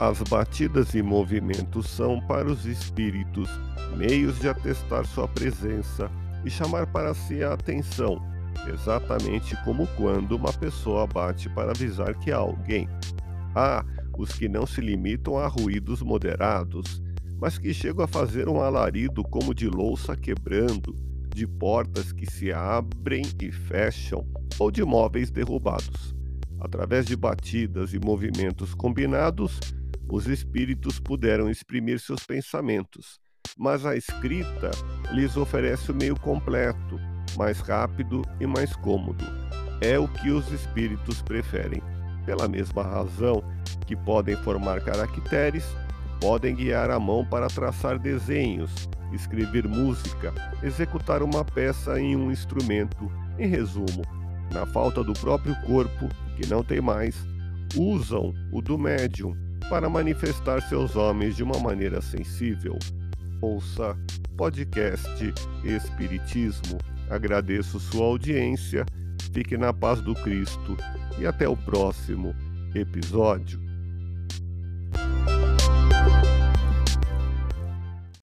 As batidas e movimentos são para os espíritos meios de atestar sua presença e chamar para si a atenção, exatamente como quando uma pessoa bate para avisar que há alguém. Há os que não se limitam a ruídos moderados, mas que chegam a fazer um alarido como de louça quebrando, de portas que se abrem e fecham ou de móveis derrubados. Através de batidas e movimentos combinados, os espíritos puderam exprimir seus pensamentos, mas a escrita lhes oferece o meio completo, mais rápido e mais cômodo. É o que os espíritos preferem. Pela mesma razão que podem formar caracteres, podem guiar a mão para traçar desenhos, escrever música, executar uma peça em um instrumento. Em resumo, na falta do próprio corpo, que não tem mais, usam o do médium para manifestar seus homens de uma maneira sensível. Ouça podcast Espiritismo. Agradeço sua audiência, fique na paz do Cristo e até o próximo episódio.